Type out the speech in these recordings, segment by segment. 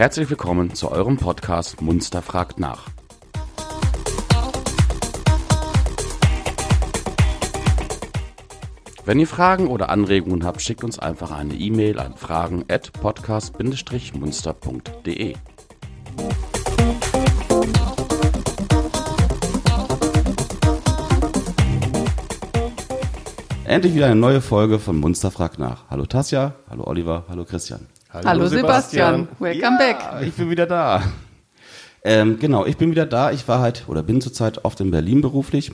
Herzlich willkommen zu eurem Podcast Munster fragt nach. Wenn ihr Fragen oder Anregungen habt, schickt uns einfach eine E-Mail an fragen at podcast-munster.de. Endlich wieder eine neue Folge von Munster fragt nach. Hallo Tasja, hallo Oliver, hallo Christian. Hallo, Hallo Sebastian. Sebastian. welcome ja, back. Ich bin wieder da. Ähm, genau, ich bin wieder da. Ich war halt oder bin zurzeit oft in Berlin beruflich.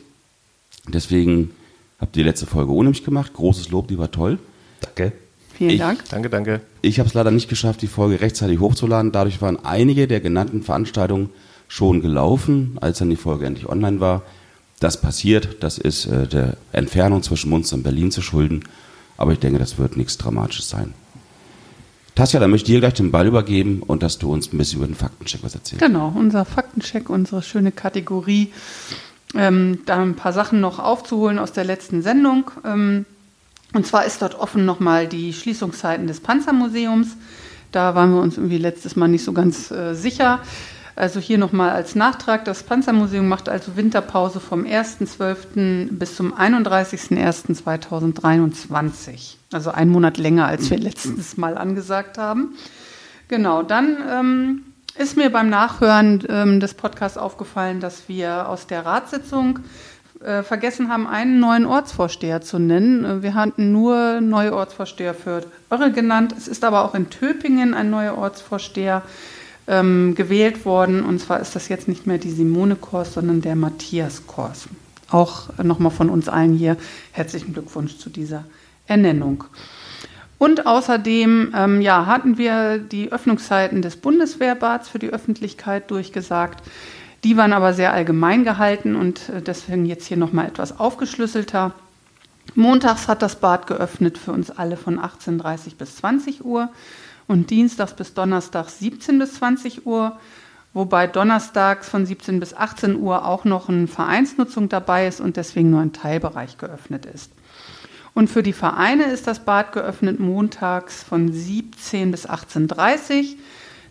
Deswegen habt ihr die letzte Folge ohne mich gemacht. Großes Lob, die war toll. Danke. Vielen ich, Dank. Danke, danke. Ich habe es leider nicht geschafft, die Folge rechtzeitig hochzuladen. Dadurch waren einige der genannten Veranstaltungen schon gelaufen, als dann die Folge endlich online war. Das passiert, das ist äh, der Entfernung zwischen Munster und Berlin zu schulden. Aber ich denke, das wird nichts Dramatisches sein. Tasja, dann möchte ich dir gleich den Ball übergeben und dass du uns ein bisschen über den Faktencheck was erzählst. Genau, unser Faktencheck, unsere schöne Kategorie. Ähm, da ein paar Sachen noch aufzuholen aus der letzten Sendung. Ähm, und zwar ist dort offen nochmal die Schließungszeiten des Panzermuseums. Da waren wir uns irgendwie letztes Mal nicht so ganz äh, sicher. Also hier nochmal als Nachtrag, das Panzermuseum macht also Winterpause vom 1.12. bis zum 31.01.2023. Also einen Monat länger, als wir letztes Mal angesagt haben. Genau, dann ähm, ist mir beim Nachhören ähm, des Podcasts aufgefallen, dass wir aus der Ratssitzung äh, vergessen haben, einen neuen Ortsvorsteher zu nennen. Äh, wir hatten nur neue Ortsvorsteher für Eure genannt. Es ist aber auch in Töpingen ein neuer Ortsvorsteher ähm, gewählt worden. Und zwar ist das jetzt nicht mehr die Simone Kors, sondern der Matthias Kors. Auch nochmal von uns allen hier herzlichen Glückwunsch zu dieser Ernennung. Und außerdem ähm, ja, hatten wir die Öffnungszeiten des Bundeswehrbads für die Öffentlichkeit durchgesagt. Die waren aber sehr allgemein gehalten und äh, deswegen jetzt hier nochmal etwas aufgeschlüsselter. Montags hat das Bad geöffnet für uns alle von 18.30 bis 20 Uhr und dienstags bis donnerstags 17 bis 20 Uhr, wobei donnerstags von 17 bis 18 Uhr auch noch eine Vereinsnutzung dabei ist und deswegen nur ein Teilbereich geöffnet ist. Und für die Vereine ist das Bad geöffnet montags von 17 bis 18.30 Uhr,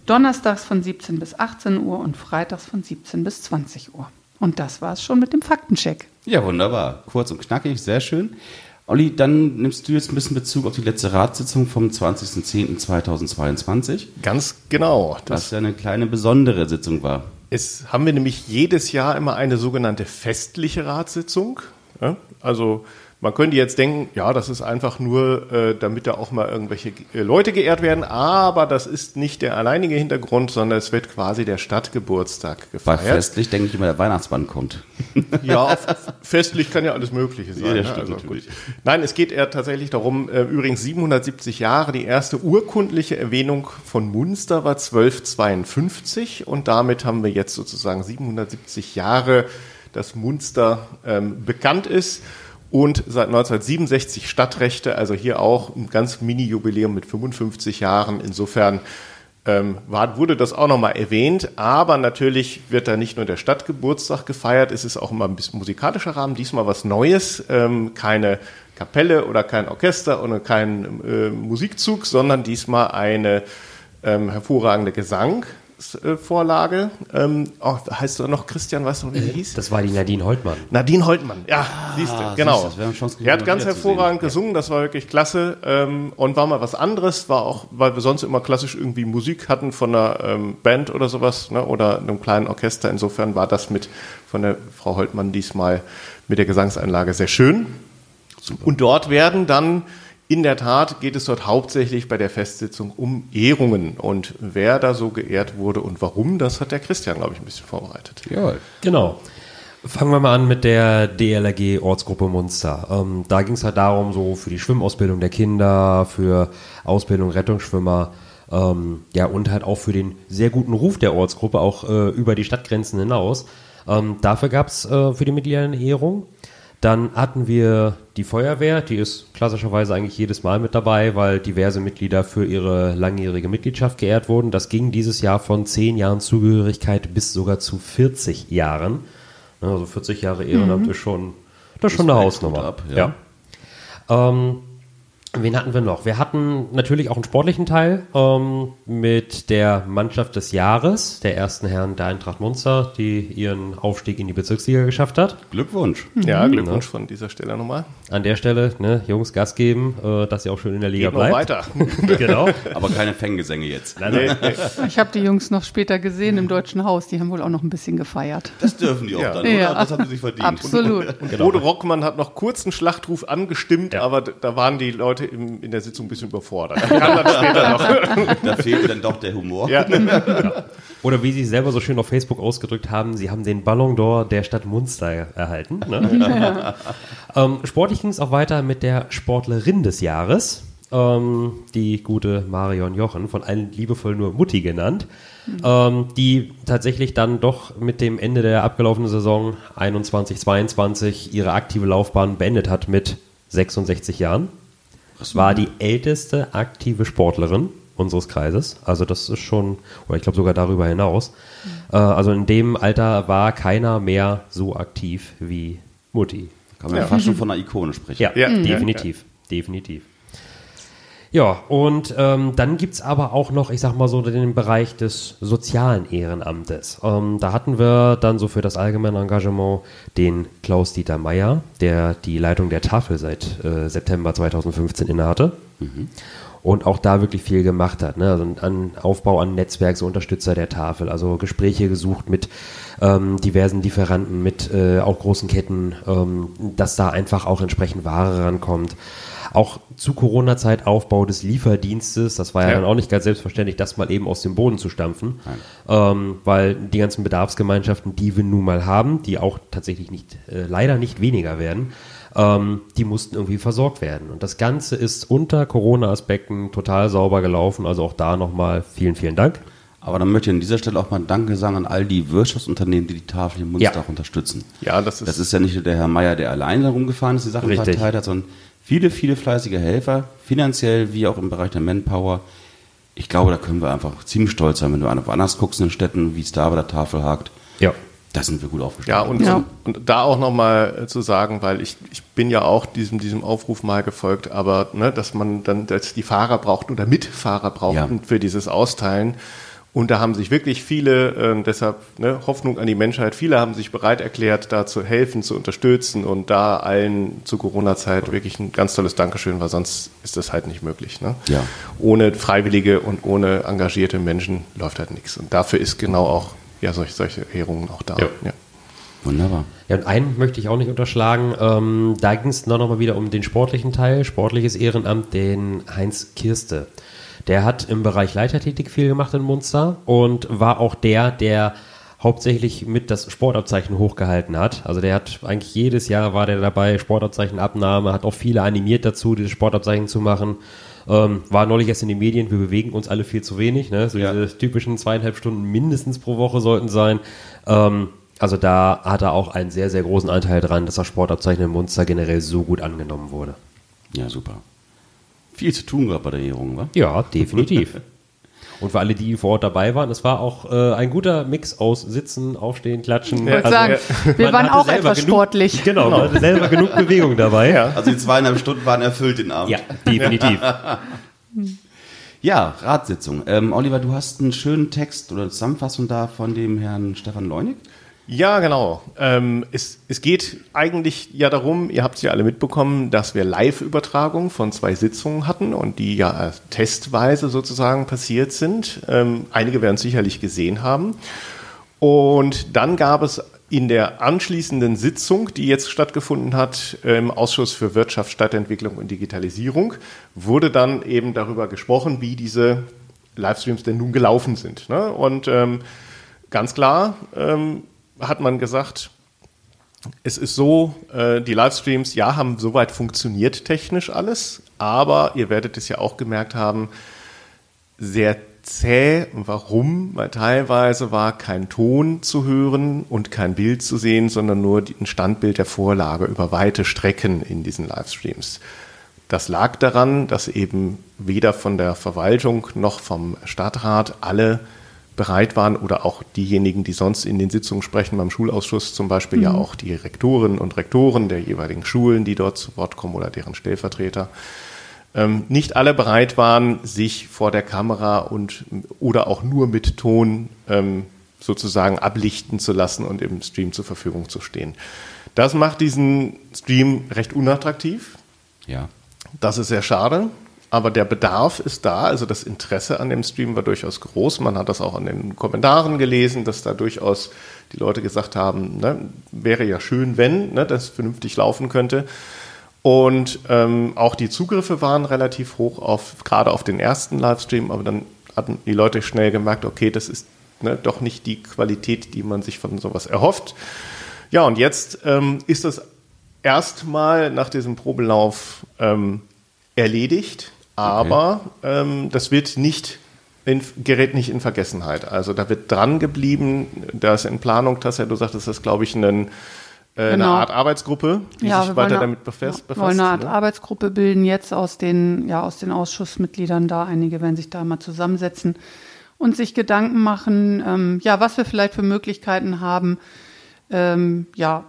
donnerstags von 17 bis 18 Uhr und freitags von 17 bis 20 Uhr. Und das war es schon mit dem Faktencheck. Ja, wunderbar. Kurz und knackig, sehr schön. Olli, dann nimmst du jetzt ein bisschen Bezug auf die letzte Ratssitzung vom 20.10.2022. Ganz genau. Das was ja eine kleine besondere Sitzung war. Es haben wir nämlich jedes Jahr immer eine sogenannte festliche Ratssitzung. Also man könnte jetzt denken, ja, das ist einfach nur, äh, damit da auch mal irgendwelche äh, Leute geehrt werden, aber das ist nicht der alleinige Hintergrund, sondern es wird quasi der Stadtgeburtstag gefeiert. Bei festlich denke ich immer, der Weihnachtsmann kommt. Ja, festlich kann ja alles Mögliche sein. Ja, ne? also. Nein, es geht eher tatsächlich darum, äh, übrigens 770 Jahre, die erste urkundliche Erwähnung von Munster war 1252 und damit haben wir jetzt sozusagen 770 Jahre, dass Munster ähm, bekannt ist und seit 1967 Stadtrechte, also hier auch ein ganz Mini-Jubiläum mit 55 Jahren. Insofern ähm, wurde das auch nochmal erwähnt, aber natürlich wird da nicht nur der Stadtgeburtstag gefeiert, es ist auch immer ein bisschen musikalischer Rahmen, diesmal was Neues, ähm, keine Kapelle oder kein Orchester oder kein äh, Musikzug, sondern diesmal eine ähm, hervorragende Gesang, Vorlage. Ähm, oh, heißt du noch Christian, weißt du, wie die hieß? Das war die Nadine Holtmann. Nadine Holtmann, ja, ah, siehst du, genau. Siehst, er hat ganz hervorragend gesungen, das war wirklich klasse ähm, und war mal was anderes, war auch, weil wir sonst immer klassisch irgendwie Musik hatten von einer ähm, Band oder sowas ne, oder einem kleinen Orchester. Insofern war das mit von der Frau Holtmann diesmal mit der Gesangseinlage sehr schön. Super. Und dort werden dann in der Tat geht es dort hauptsächlich bei der Festsitzung um Ehrungen. Und wer da so geehrt wurde und warum, das hat der Christian, glaube ich, ein bisschen vorbereitet. Ja, genau. Fangen wir mal an mit der DLRG Ortsgruppe Munster. Ähm, da ging es halt darum, so für die Schwimmausbildung der Kinder, für Ausbildung Rettungsschwimmer, ähm, ja, und halt auch für den sehr guten Ruf der Ortsgruppe, auch äh, über die Stadtgrenzen hinaus. Ähm, dafür gab es äh, für die Mitglieder eine Ehrung. Dann hatten wir die Feuerwehr, die ist klassischerweise eigentlich jedes Mal mit dabei, weil diverse Mitglieder für ihre langjährige Mitgliedschaft geehrt wurden. Das ging dieses Jahr von 10 Jahren Zugehörigkeit bis sogar zu 40 Jahren. Also 40 Jahre Ehrenamt mhm. ist schon, das ist schon eine Hausnummer. Ab, ja. ja. Ähm, Wen hatten wir noch? Wir hatten natürlich auch einen sportlichen Teil ähm, mit der Mannschaft des Jahres, der ersten Herren der Eintracht Munster, die ihren Aufstieg in die Bezirksliga geschafft hat. Glückwunsch. Ja, Glückwunsch von dieser Stelle nochmal. An der Stelle, ne, Jungs, Gas geben, äh, dass ihr auch schön in der Liga Geht noch bleibt. weiter. genau. Aber keine Fanggesänge jetzt. Nein, nein. Nee, nee. Ich habe die Jungs noch später gesehen im Deutschen Haus. Die haben wohl auch noch ein bisschen gefeiert. Das dürfen die auch Ja. dann, oder? Ja. Das haben sie sich verdient. Absolut. Bode Rockmann hat noch kurz einen Schlachtruf angestimmt, Ja. aber da waren die Leute im, in der Sitzung ein bisschen überfordert. Da fehlte dann doch der Humor. Ja. Oder wie sie selber so schön auf Facebook ausgedrückt haben, sie haben den Ballon d'Or der Stadt Munster erhalten. Ne? ähm, sportlich ging es auch weiter mit der Sportlerin des Jahres, ähm, die gute Marion Jochen, von allen liebevoll nur Mutti genannt, ähm, die tatsächlich dann doch mit dem Ende der abgelaufenen Saison 21-22 ihre aktive Laufbahn beendet hat mit 66 Jahren. Es war die älteste aktive Sportlerin unseres Kreises. Also das ist schon, oder ich glaube sogar darüber hinaus. Äh, also in dem Alter war keiner mehr so aktiv wie Mutti. Kann man ja fast schon von einer Ikone sprechen. Ja, Ja, definitiv. Definitiv. Ja, und ähm, dann gibt's aber auch noch, ich sag mal so, den Bereich des sozialen Ehrenamtes. Ähm, da hatten wir dann so für das allgemeine Engagement den Klaus-Dieter Meyer, der die Leitung der Tafel seit äh, September 2015 innehatte. Und auch da wirklich viel gemacht hat. Ne? Also an Aufbau an Netzwerk, so Unterstützer der Tafel, also Gespräche gesucht mit ähm, diversen Lieferanten, mit äh, auch großen Ketten, ähm, dass da einfach auch entsprechend Ware rankommt. Auch zu Corona-Zeit Aufbau des Lieferdienstes, das war ja, Ja. dann auch nicht ganz selbstverständlich, das mal eben aus dem Boden zu stampfen, ähm, weil die ganzen Bedarfsgemeinschaften, die wir nun mal haben, die auch tatsächlich nicht, äh, leider nicht weniger werden, ähm, die mussten irgendwie versorgt werden. Und das Ganze ist unter Corona-Aspekten total sauber gelaufen, also auch da nochmal vielen, vielen Dank. Aber dann möchte ich an dieser Stelle auch mal Danke sagen an all die Wirtschaftsunternehmen, die die Tafel in Munster Ja. auch unterstützen. Ja, das ist, Das ist ja nicht nur der Herr Meier, der alleine darum gefahren ist, die Sachen Richtig. verteilt hat, sondern viele, viele fleißige Helfer, finanziell wie auch im Bereich der Manpower. Ich glaube, da können wir einfach ziemlich stolz sein, wenn du woanders guckst in den Städten, wie es da bei der Tafel hakt. Ja. Da sind wir gut aufgestellt. Ja, und, Ja. und da auch nochmal zu sagen, weil ich, ich bin ja auch diesem, diesem Aufruf mal gefolgt, aber ne, dass man dann dass die Fahrer braucht oder Mitfahrer braucht Ja. für dieses Austeilen. Und da haben sich wirklich viele, äh, deshalb ne, Hoffnung an die Menschheit, viele haben sich bereit erklärt, da zu helfen, zu unterstützen und da allen zur Corona-Zeit wirklich ein ganz tolles Dankeschön, weil sonst ist das halt nicht möglich. Ne? Ja. Ohne Freiwillige und ohne engagierte Menschen läuft halt nichts. Und dafür ist genau auch ja, solche, solche Ehrungen auch da. Ja. Ja. Wunderbar. Ja, und einen möchte ich auch nicht unterschlagen. Ähm, da ging es noch mal wieder um den sportlichen Teil, sportliches Ehrenamt, den Heinz Kirste. Der hat im Bereich Leichtathletik viel gemacht in Munster und war auch der, der hauptsächlich mit das Sportabzeichen hochgehalten hat. Also der hat eigentlich jedes Jahr war der dabei, Sportabzeichenabnahme, hat auch viele animiert dazu, dieses Sportabzeichen zu machen. Ähm, war neulich erst in den Medien, wir bewegen uns alle viel zu wenig. Ne? So Ja. diese typischen zweieinhalb Stunden mindestens pro Woche sollten sein. Ähm, also da hat er auch einen sehr, sehr großen Anteil dran, dass das Sportabzeichen in Munster generell so gut angenommen wurde. Ja, super. Viel zu tun gehabt bei der Ehrung, wa? Ja, definitiv. Und für alle, die vor Ort dabei waren, es war auch äh, ein guter Mix aus Sitzen, Aufstehen, Klatschen. Ich wollte Also, sagen, wir man waren hatte auch etwas genug- sportlich. Genau, man hatte selber genug Bewegung dabei. Ja. Also die zweieinhalb Stunden waren erfüllt den Abend. Ja, definitiv. Ja, Ratssitzung. Ähm, Oliver, du hast einen schönen Text oder Zusammenfassung da von dem Herrn Stefan Leunig. Ja, genau. Ähm, es, es geht eigentlich ja darum, ihr habt es ja alle mitbekommen, dass wir Live-Übertragung von zwei Sitzungen hatten und die ja testweise sozusagen passiert sind. Ähm, einige werden es sicherlich gesehen haben. Und dann gab es in der anschließenden Sitzung, die jetzt stattgefunden hat, im Ausschuss für Wirtschaft, Stadtentwicklung und Digitalisierung, wurde dann eben darüber gesprochen, wie diese Livestreams denn nun gelaufen sind. Ne? Und ähm, ganz klar ähm, hat man gesagt, es ist so, äh, die Livestreams, ja, haben soweit funktioniert technisch alles, aber ihr werdet es ja auch gemerkt haben, sehr zäh. Warum? Weil teilweise war kein Ton zu hören und kein Bild zu sehen, sondern nur ein Standbild der Vorlage über weite Strecken in diesen Livestreams. Das lag daran, dass eben weder von der Verwaltung noch vom Stadtrat alle bereit waren oder auch diejenigen, die sonst in den Sitzungen sprechen, beim Schulausschuss zum Beispiel ja auch die Rektorinnen und Rektoren der jeweiligen Schulen, die dort zu Wort kommen oder deren Stellvertreter, ähm, nicht alle bereit waren, sich vor der Kamera und oder auch nur mit Ton ähm, sozusagen ablichten zu lassen und im Stream zur Verfügung zu stehen. Das macht diesen Stream recht unattraktiv. Ja. Das ist sehr schade, aber der Bedarf ist da. Also das Interesse an dem Stream war durchaus groß. Man hat das auch an den Kommentaren gelesen, dass da durchaus die Leute gesagt haben, ne, wäre ja schön, wenn ne, das vernünftig laufen könnte. Und ähm, auch die Zugriffe waren relativ hoch, auf, gerade auf den ersten Livestream, aber dann hatten die Leute schnell gemerkt, okay, das ist ne, doch nicht die Qualität, die man sich von sowas erhofft. Ja, und jetzt ähm, ist das erstmal nach diesem Probelauf ähm, erledigt, aber okay. ähm, das wird nicht in, gerät nicht in Vergessenheit. Also da wird dran geblieben, da ist in Planung, Tassia, du sagtest, das ist, glaube ich, ein äh, genau. eine Art Arbeitsgruppe, die ja, sich weiter eine, damit befasst. Wir wollen eine Art ne? Arbeitsgruppe bilden jetzt aus den, ja, aus den Ausschussmitgliedern da. Einige werden sich da mal zusammensetzen und sich Gedanken machen, ähm, ja, was wir vielleicht für Möglichkeiten haben, ähm, ja,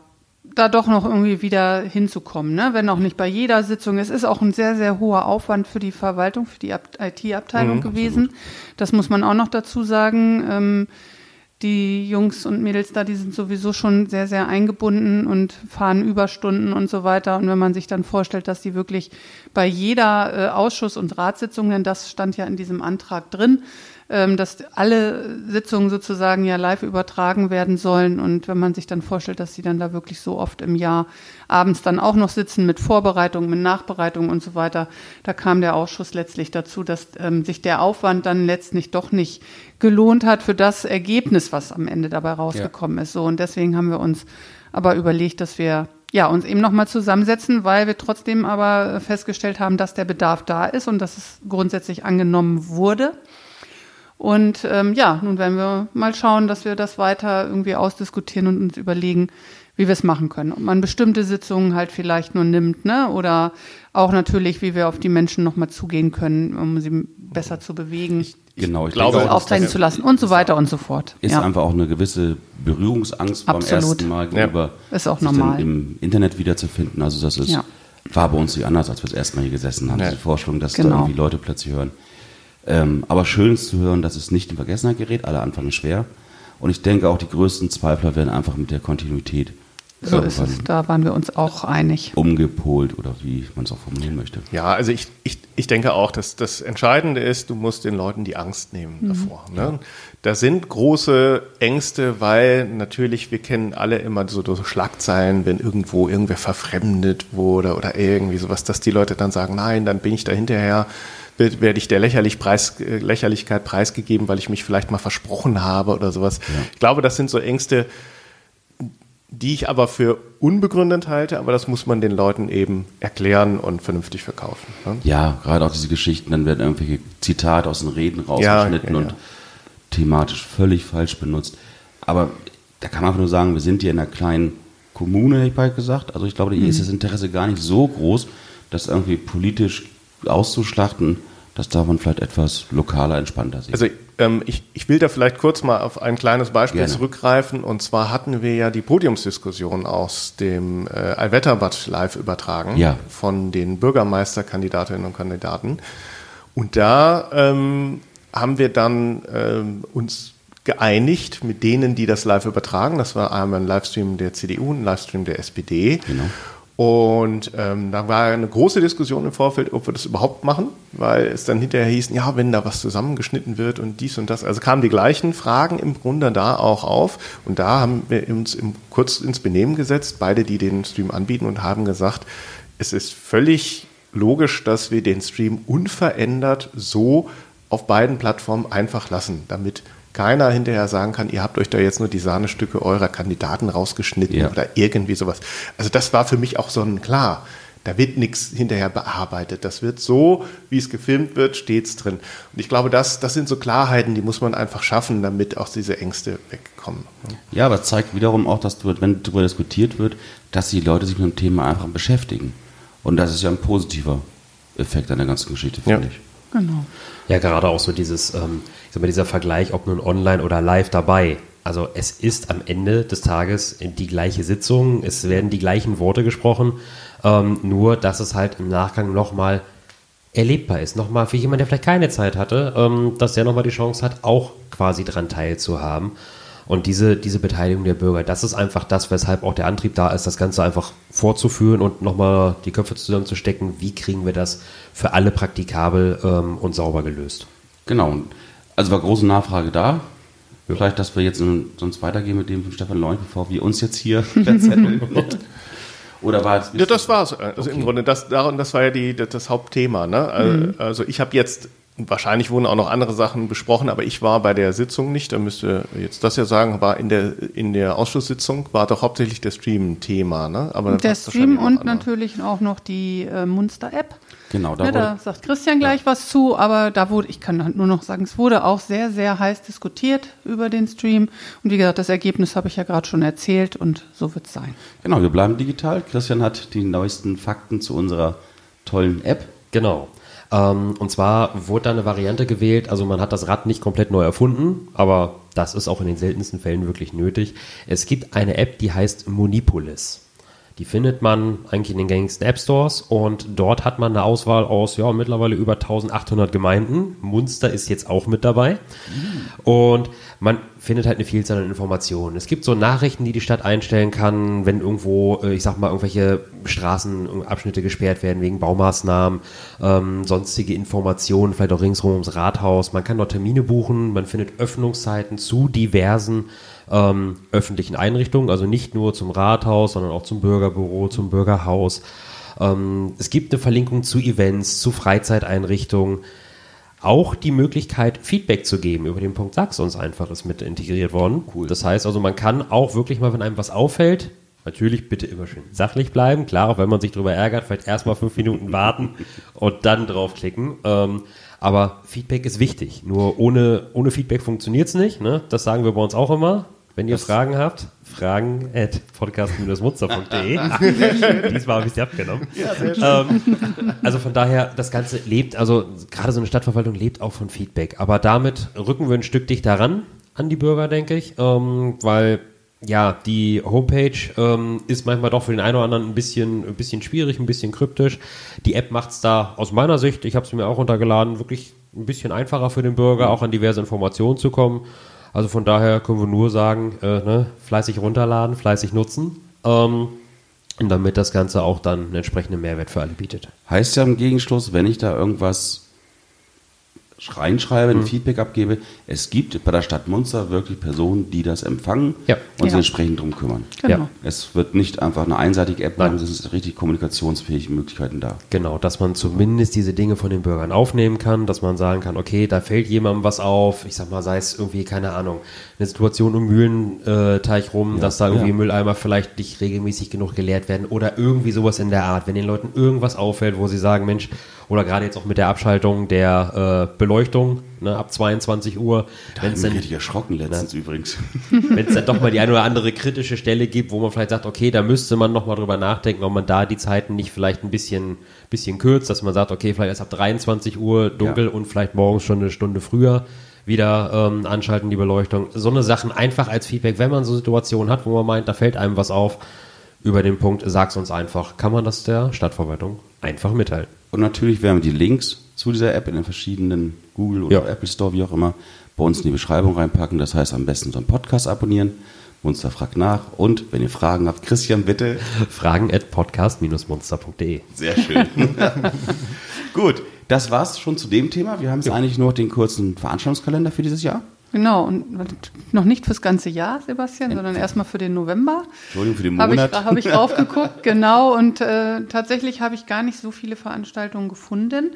da doch noch irgendwie wieder hinzukommen, ne? wenn auch nicht bei jeder Sitzung. Es ist auch ein sehr, sehr hoher Aufwand für die Verwaltung, für die IT-Abteilung mhm, gewesen. Absolut. Das muss man auch noch dazu sagen. Ähm, die Jungs und Mädels da, die sind sowieso schon sehr, sehr eingebunden und fahren Überstunden und so weiter. Und wenn man sich dann vorstellt, dass die wirklich bei jeder äh, Ausschuss- und Ratssitzung, denn das stand ja in diesem Antrag drin, dass alle Sitzungen sozusagen ja live übertragen werden sollen. Und wenn man sich dann vorstellt, dass sie dann da wirklich so oft im Jahr abends dann auch noch sitzen mit Vorbereitung, mit Nachbereitung und so weiter, da kam der Ausschuss letztlich dazu, dass ähm, sich der Aufwand dann letztlich doch nicht gelohnt hat für das Ergebnis, was am Ende dabei rausgekommen ja. ist. So und deswegen haben wir uns aber überlegt, dass wir ja, uns eben nochmal zusammensetzen, weil wir trotzdem aber festgestellt haben, dass der Bedarf da ist und dass es grundsätzlich angenommen wurde. Und ähm, ja, nun werden wir mal schauen, dass wir das weiter irgendwie ausdiskutieren und uns überlegen, wie wir es machen können. Ob man bestimmte Sitzungen halt vielleicht nur nimmt, ne? Oder auch natürlich, wie wir auf die Menschen nochmal zugehen können, um sie besser zu bewegen. Ich, genau, ich glaube, auch, aufzeichnen zu lassen und so weiter und so fort. Ist ja. einfach auch eine gewisse Berührungsangst Absolut. beim ersten Mal gegenüber ja. ist auch normal. im Internet wiederzufinden. Also das ist, ja. war bei uns nicht anders, als wir das erste Mal hier gesessen haben. Ja. Diese Vorstellung, dass genau. da irgendwie Leute plötzlich hören ähm, aber schön ist zu hören, dass es nicht in Vergessenheit gerät. Alle Anfang ist schwer. Und ich denke auch, die größten Zweifler werden einfach mit der Kontinuität so ist es. Da waren wir uns auch einig. Umgepolt oder wie man es auch formulieren möchte. Ja, also ich, ich, ich denke auch, dass das Entscheidende ist, du musst den Leuten die Angst nehmen mhm. davor. Ne? Da sind große Ängste, weil natürlich, wir kennen alle immer so, so Schlagzeilen, wenn irgendwo irgendwer verfremdet wurde oder irgendwie sowas, dass die Leute dann sagen, nein, dann bin ich da hinterher werde ich der Lächerlich Preis, äh, Lächerlichkeit preisgegeben, weil ich mich vielleicht mal versprochen habe oder sowas. Ja. Ich glaube, das sind so Ängste, die ich aber für unbegründet halte, aber das muss man den Leuten eben erklären und vernünftig verkaufen. Ne? Ja, gerade auch diese Geschichten, dann werden irgendwelche Zitate aus den Reden rausgeschnitten ja, ja, und thematisch völlig falsch benutzt. Aber da kann man einfach nur sagen, wir sind hier in einer kleinen Kommune, hätte ich bald gesagt. Also ich glaube, hier mhm. ist das Interesse gar nicht so groß, dass irgendwie politisch auszuschlachten, das darf man vielleicht etwas lokaler, entspannter sehen. Also ähm, ich, ich will da vielleicht kurz mal auf ein kleines Beispiel Gerne. zurückgreifen. Und zwar hatten wir ja die Podiumsdiskussion aus dem äh, Allwetterbad live übertragen ja. von den Bürgermeisterkandidatinnen und Kandidaten. Und da ähm, haben wir dann ähm, uns geeinigt mit denen, die das live übertragen. Das war einmal ein Livestream der CDU, ein Livestream der SPD. Genau. Und ähm, da war eine große Diskussion im Vorfeld, ob wir das überhaupt machen, weil es dann hinterher hieß, ja, wenn da was zusammengeschnitten wird und dies und das. Also kamen die gleichen Fragen im Grunde da auch auf. Und da haben wir uns im, kurz ins Benehmen gesetzt, beide, die den Stream anbieten, und haben gesagt, es ist völlig logisch, dass wir den Stream unverändert so auf beiden Plattformen einfach lassen, damit keiner hinterher sagen kann, ihr habt euch da jetzt nur die Sahnestücke eurer Kandidaten rausgeschnitten ja. oder irgendwie sowas. Also das war für mich auch so ein klar. Da wird nichts hinterher bearbeitet. Das wird so, wie es gefilmt wird, stets drin. Und ich glaube, das, das sind so Klarheiten, die muss man einfach schaffen, damit auch diese Ängste wegkommen. Ja, aber es zeigt wiederum auch, dass wenn darüber diskutiert wird, dass die Leute sich mit dem Thema einfach beschäftigen. Und das ist ja ein positiver Effekt an der ganzen Geschichte, finde ja. ich. Genau. Ja, gerade auch so dieses, ähm, ich sag mal, dieser Vergleich, ob nun online oder live dabei. Also es ist am Ende des Tages die gleiche Sitzung, es werden die gleichen Worte gesprochen, ähm, nur dass es halt im Nachgang nochmal erlebbar ist. Nochmal für jemanden, der vielleicht keine Zeit hatte, ähm, dass der nochmal die Chance hat, auch quasi dran teilzuhaben. Und diese, diese Beteiligung der Bürger, das ist einfach das, weshalb auch der Antrieb da ist, das Ganze einfach vorzuführen und nochmal die Köpfe zusammenzustecken. Wie kriegen wir das für alle praktikabel ähm, und sauber gelöst? Genau. Also war große Nachfrage da. Vielleicht, dass wir jetzt sonst weitergehen mit dem von Stefan Leuch, bevor wir uns jetzt hier verzetteln. Oder war es? Ja, das war es. Also okay. im Grunde, das, das war ja die, das Hauptthema. Ne? Mhm. Also ich habe jetzt Wahrscheinlich wurden auch noch andere Sachen besprochen, aber ich war bei der Sitzung nicht. Da müsste jetzt das ja sagen, war in der in der Ausschusssitzung war doch hauptsächlich der Stream Thema, ne? Aber der Stream und natürlich auch noch die äh, Munster-App. Genau, da, ne, da sagt Christian gleich ja. was zu, aber da wurde, ich kann nur noch sagen, es wurde auch sehr, sehr heiß diskutiert über den Stream. Und wie gesagt, das Ergebnis habe ich ja gerade schon erzählt und so wird es sein. Genau, wir bleiben digital. Christian hat die neuesten Fakten zu unserer tollen App. Genau. Ähm, und zwar wurde da eine Variante gewählt, also man hat das Rad nicht komplett neu erfunden, aber das ist auch in den seltensten Fällen wirklich nötig. Es gibt eine App, die heißt Monipolis. Die findet man eigentlich in den gängigsten App Stores und dort hat man eine Auswahl aus ja mittlerweile über 1800 Gemeinden. Munster ist jetzt auch mit dabei und man findet halt eine Vielzahl an Informationen. Es gibt so Nachrichten, die die Stadt einstellen kann, wenn irgendwo, äh, ich sag mal, irgendwelche Straßenabschnitte gesperrt werden wegen Baumaßnahmen, ähm, sonstige Informationen, vielleicht auch ringsherum ums Rathaus. Man kann dort Termine buchen, man findet Öffnungszeiten zu diversen ähm, öffentlichen Einrichtungen, also nicht nur zum Rathaus, sondern auch zum Bürgerbüro, zum Bürgerhaus. Ähm, es gibt eine Verlinkung zu Events, zu Freizeiteinrichtungen. Auch die Möglichkeit, Feedback zu geben über den Punkt Sag's uns einfach ist mit integriert worden. Cool. Das heißt also, man kann auch wirklich mal, wenn einem was auffällt, natürlich bitte immer schön sachlich bleiben. Klar, auch wenn man sich darüber ärgert, vielleicht erstmal fünf Minuten warten und dann draufklicken. Ähm, aber Feedback ist wichtig. Nur ohne, ohne Feedback funktioniert es nicht. Ne? Das sagen wir bei uns auch immer. Wenn ihr das Fragen habt, fragen at podcast-munster.de. Diesmal habe ich sie abgenommen. Ja, sehr schön. Ähm, also von daher, das Ganze lebt, also gerade so eine Stadtverwaltung lebt auch von Feedback. Aber damit rücken wir ein Stück dichter ran an die Bürger, denke ich, ähm, weil ja, die Homepage ähm, ist manchmal doch für den einen oder anderen ein bisschen, ein bisschen schwierig, ein bisschen kryptisch. Die App macht es da aus meiner Sicht, ich habe es mir auch runtergeladen, wirklich ein bisschen einfacher für den Bürger, auch an diverse Informationen zu kommen. Also von daher können wir nur sagen, äh, ne, fleißig runterladen, fleißig nutzen. Ähm, damit das Ganze auch dann einen entsprechenden Mehrwert für alle bietet. Heißt ja im Gegenschluss, wenn ich da irgendwas reinschreibe, ein mhm. Feedback abgebe. Es gibt bei der Stadt Munster wirklich Personen, die das empfangen ja. und ja. sich entsprechend darum kümmern. Genau. Es wird nicht einfach eine einseitige App sein, es sind richtig kommunikationsfähige Möglichkeiten da. Genau, dass man zumindest diese Dinge von den Bürgern aufnehmen kann, dass man sagen kann, okay, da fällt jemandem was auf, ich sag mal, sei es irgendwie, keine Ahnung, eine Situation um Mühlenteich rum, ja. dass da irgendwie Mülleimer vielleicht nicht regelmäßig genug geleert werden oder irgendwie sowas in der Art. Wenn den Leuten irgendwas auffällt, wo sie sagen, Mensch, oder gerade jetzt auch mit der Abschaltung der äh, Beleuchtung ne, ab 22 Uhr. Da wenn's dann, richtig erschrocken letztens ne, übrigens. Wenn es dann doch mal die eine oder andere kritische Stelle gibt, wo man vielleicht sagt, okay, da müsste man noch mal drüber nachdenken, ob man da die Zeiten nicht vielleicht ein bisschen, bisschen kürzt, dass man sagt, okay, vielleicht erst ab 23 Uhr dunkel ja. und vielleicht morgens schon eine Stunde früher wieder ähm, anschalten, die Beleuchtung. So eine Sachen einfach als Feedback, wenn man so Situationen hat, wo man meint, da fällt einem was auf, über den Punkt, sag's uns einfach, kann man das der Stadtverwaltung einfach mitteilen. Und natürlich werden wir die Links zu dieser App in den verschiedenen Google oder ja. Apple Store, wie auch immer, bei uns in die Beschreibung reinpacken. Das heißt, am besten unseren Podcast abonnieren. Munster fragt nach. Und wenn ihr Fragen habt, Christian, bitte. Fragen at podcast-munster.de. Sehr schön. Gut, das war's schon zu dem Thema. Wir haben jetzt ja. eigentlich nur den kurzen Veranstaltungskalender für dieses Jahr. Genau, und noch nicht fürs ganze Jahr, Sebastian, sondern erstmal für den November. Entschuldigung, für den Monat. Habe ich, hab ich drauf geguckt, genau. Und äh, tatsächlich habe ich gar nicht so viele Veranstaltungen gefunden.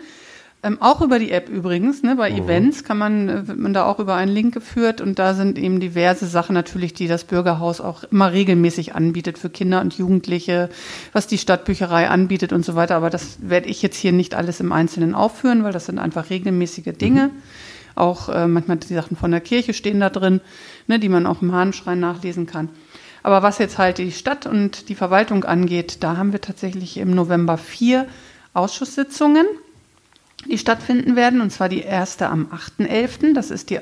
Ähm, auch über die App übrigens, ne, bei mhm. Events kann man, äh, wird man da auch über einen Link geführt und da sind eben diverse Sachen natürlich, die das Bürgerhaus auch immer regelmäßig anbietet für Kinder und Jugendliche, was die Stadtbücherei anbietet und so weiter. Aber das werde ich jetzt hier nicht alles im Einzelnen aufführen, weil das sind einfach regelmäßige Dinge. Mhm. Auch äh, manchmal die Sachen von der Kirche stehen da drin, ne, die man auch im Hahnschrein nachlesen kann. Aber was jetzt halt die Stadt und die Verwaltung angeht, da haben wir tatsächlich im November vier Ausschusssitzungen, die stattfinden werden. Und zwar die erste am 8.11. Das ist die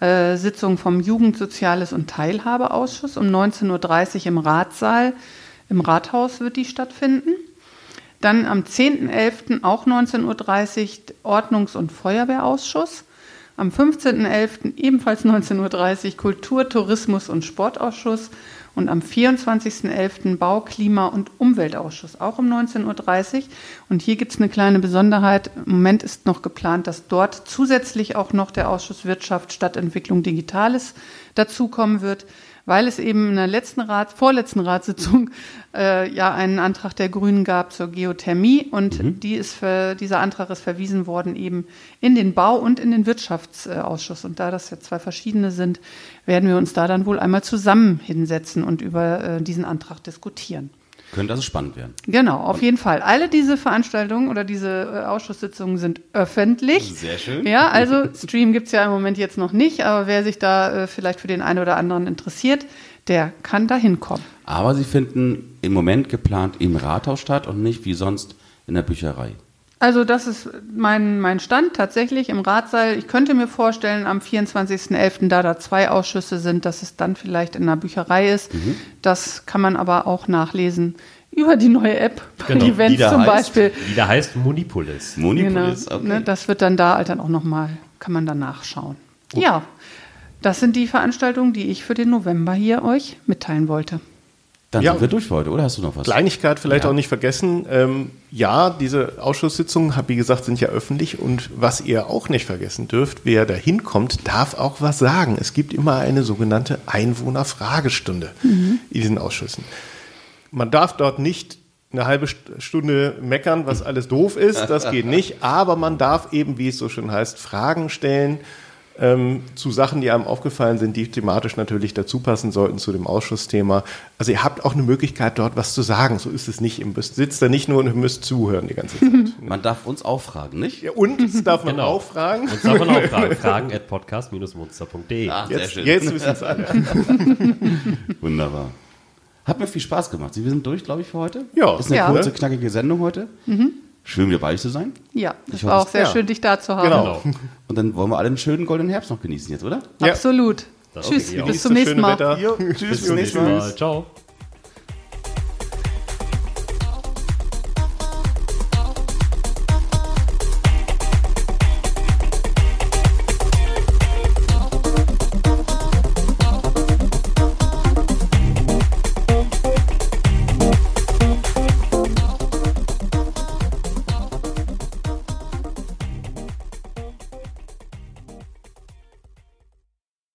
äh, Sitzung vom Jugend-, Soziales- und Teilhabeausschuss um 19.30 Uhr im Ratssaal. Im Rathaus wird die stattfinden. Dann am 10.11. auch 19.30 Uhr Ordnungs- und Feuerwehrausschuss. Am 15.11. ebenfalls 19.30 Uhr Kultur, Tourismus und Sportausschuss. Und am 24.11. Bau, Klima und Umweltausschuss, auch um 19.30 Uhr. Und hier gibt es eine kleine Besonderheit. Im Moment ist noch geplant, dass dort zusätzlich auch noch der Ausschuss Wirtschaft, Stadtentwicklung, Digitales dazukommen wird weil es eben in der letzten Rat, vorletzten Ratssitzung äh, ja einen Antrag der Grünen gab zur Geothermie und mhm. die ist für, dieser Antrag ist verwiesen worden eben in den Bau- und in den Wirtschaftsausschuss. Und da das ja zwei verschiedene sind, werden wir uns da dann wohl einmal zusammen hinsetzen und über äh, diesen Antrag diskutieren. Könnte also spannend werden. Genau, auf jeden Fall. Alle diese Veranstaltungen oder diese äh, Ausschusssitzungen sind öffentlich. Sehr schön. Ja, also Stream gibt es ja im Moment jetzt noch nicht, aber wer sich da äh, vielleicht für den einen oder anderen interessiert, der kann da hinkommen. Aber Sie finden im Moment geplant im Rathaus statt und nicht wie sonst in der Bücherei. Also das ist mein, mein Stand tatsächlich im Ratsaal. Ich könnte mir vorstellen, am 24.11., da da zwei Ausschüsse sind, dass es dann vielleicht in der Bücherei ist. Mhm. Das kann man aber auch nachlesen über die neue App bei genau. Events zum heißt, Beispiel. Die da heißt Munipolis. Munipolis, genau, okay. Ne, das wird dann da dann auch nochmal, kann man dann nachschauen. Oh. Ja, das sind die Veranstaltungen, die ich für den November hier euch mitteilen wollte. Dann ja, sind wir durch für heute, oder hast du noch was? Kleinigkeit vielleicht ja. auch nicht vergessen. Ähm, ja, diese Ausschusssitzungen, wie gesagt, sind ja öffentlich und was ihr auch nicht vergessen dürft, wer da hinkommt, darf auch was sagen. Es gibt immer eine sogenannte Einwohnerfragestunde mhm. in diesen Ausschüssen. Man darf dort nicht eine halbe Stunde meckern, was alles doof ist, das geht nicht, aber man darf eben, wie es so schön heißt, Fragen stellen ähm, zu Sachen, die einem aufgefallen sind, die thematisch natürlich dazu passen sollten zu dem Ausschussthema. Also ihr habt auch eine Möglichkeit, dort was zu sagen. So ist es nicht. Ihr müsst, sitzt da nicht nur und müsst zuhören die ganze Zeit. Man darf uns auch fragen, nicht? Ja, und uns darf man genau. auch fragen. Uns darf man auch fragen. Fragen at podcast-munster.de. Ah, jetzt, jetzt wissen es alle. Wunderbar. Hat mir viel Spaß gemacht. Sie sind durch, glaube ich, für heute. Ja. Ist eine ja. kurze, knackige Sendung heute. Mhm. Schön, wieder bei euch zu sein. Ja, es war auch sehr ja. schön, dich da zu haben. Genau. Und dann wollen wir alle einen schönen goldenen Herbst noch genießen jetzt, oder? Ja. Absolut. Das Tschüss, bis zum nächsten Mal. Jo, tschüss, bis zum nächsten Mal. Ciao.